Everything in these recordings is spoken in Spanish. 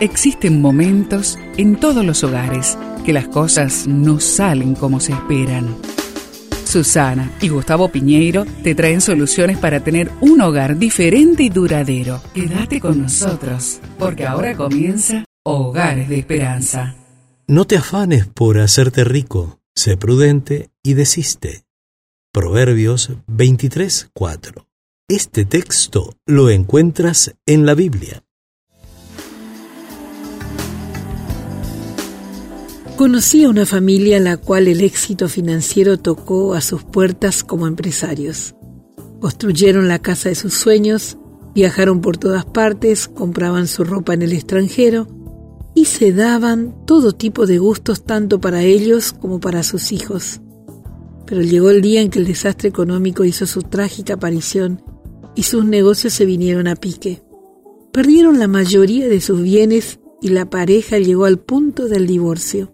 Existen momentos en todos los hogares que las cosas no salen como se esperan. Susana y Gustavo Piñeiro te traen soluciones para tener un hogar diferente y duradero. Quédate con nosotros, porque ahora comienza Hogares de Esperanza. No te afanes por hacerte rico, sé prudente y desiste. Proverbios 23:4. Este texto lo encuentras en la Biblia. Conocí a una familia en la cual el éxito financiero tocó a sus puertas como empresarios. Construyeron la casa de sus sueños, viajaron por todas partes, compraban su ropa en el extranjero y se daban todo tipo de gustos tanto para ellos como para sus hijos. Pero llegó el día en que el desastre económico hizo su trágica aparición y sus negocios se vinieron a pique. Perdieron la mayoría de sus bienes y la pareja llegó al punto del divorcio.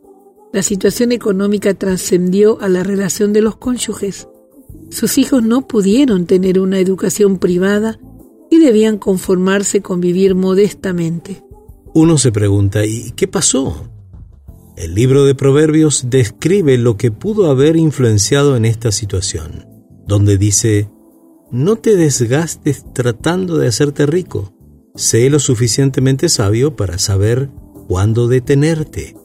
La situación económica trascendió a la relación de los cónyuges. Sus hijos no pudieron tener una educación privada y debían conformarse con vivir modestamente. Uno se pregunta, ¿y qué pasó? El libro de Proverbios describe lo que pudo haber influenciado en esta situación, donde dice, no te desgastes tratando de hacerte rico, sé lo suficientemente sabio para saber cuándo detenerte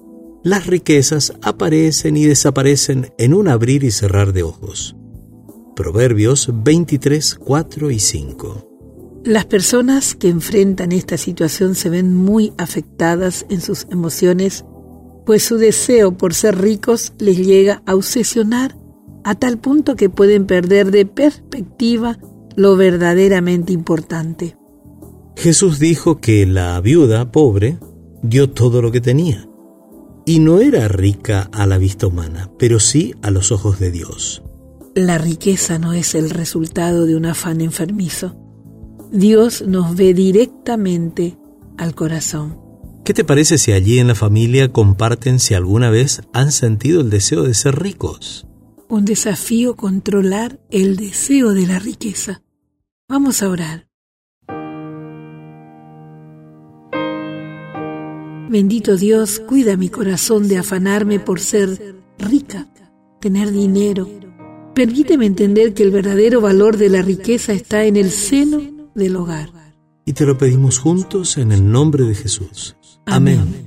las riquezas aparecen y desaparecen en un abrir y cerrar de ojos. Proverbios 23, 4 y 5. Las personas que enfrentan esta situación se ven muy afectadas en sus emociones, pues su deseo por ser ricos les llega a obsesionar a tal punto que pueden perder de perspectiva lo verdaderamente importante. Jesús dijo que la viuda pobre dio todo lo que tenía y no era rica a la vista humana, pero sí a los ojos de Dios. La riqueza no es el resultado de un afán enfermizo. Dios nos ve directamente al corazón. ¿Qué te parece si allí en la familia comparten si alguna vez han sentido el deseo de ser ricos? Un desafío controlar el deseo de la riqueza. Vamos a orar. Bendito Dios, cuida mi corazón de afanarme por ser rica, tener dinero. Permíteme entender que el verdadero valor de la riqueza está en el seno del hogar. Y te lo pedimos juntos en el nombre de Jesús. Amén.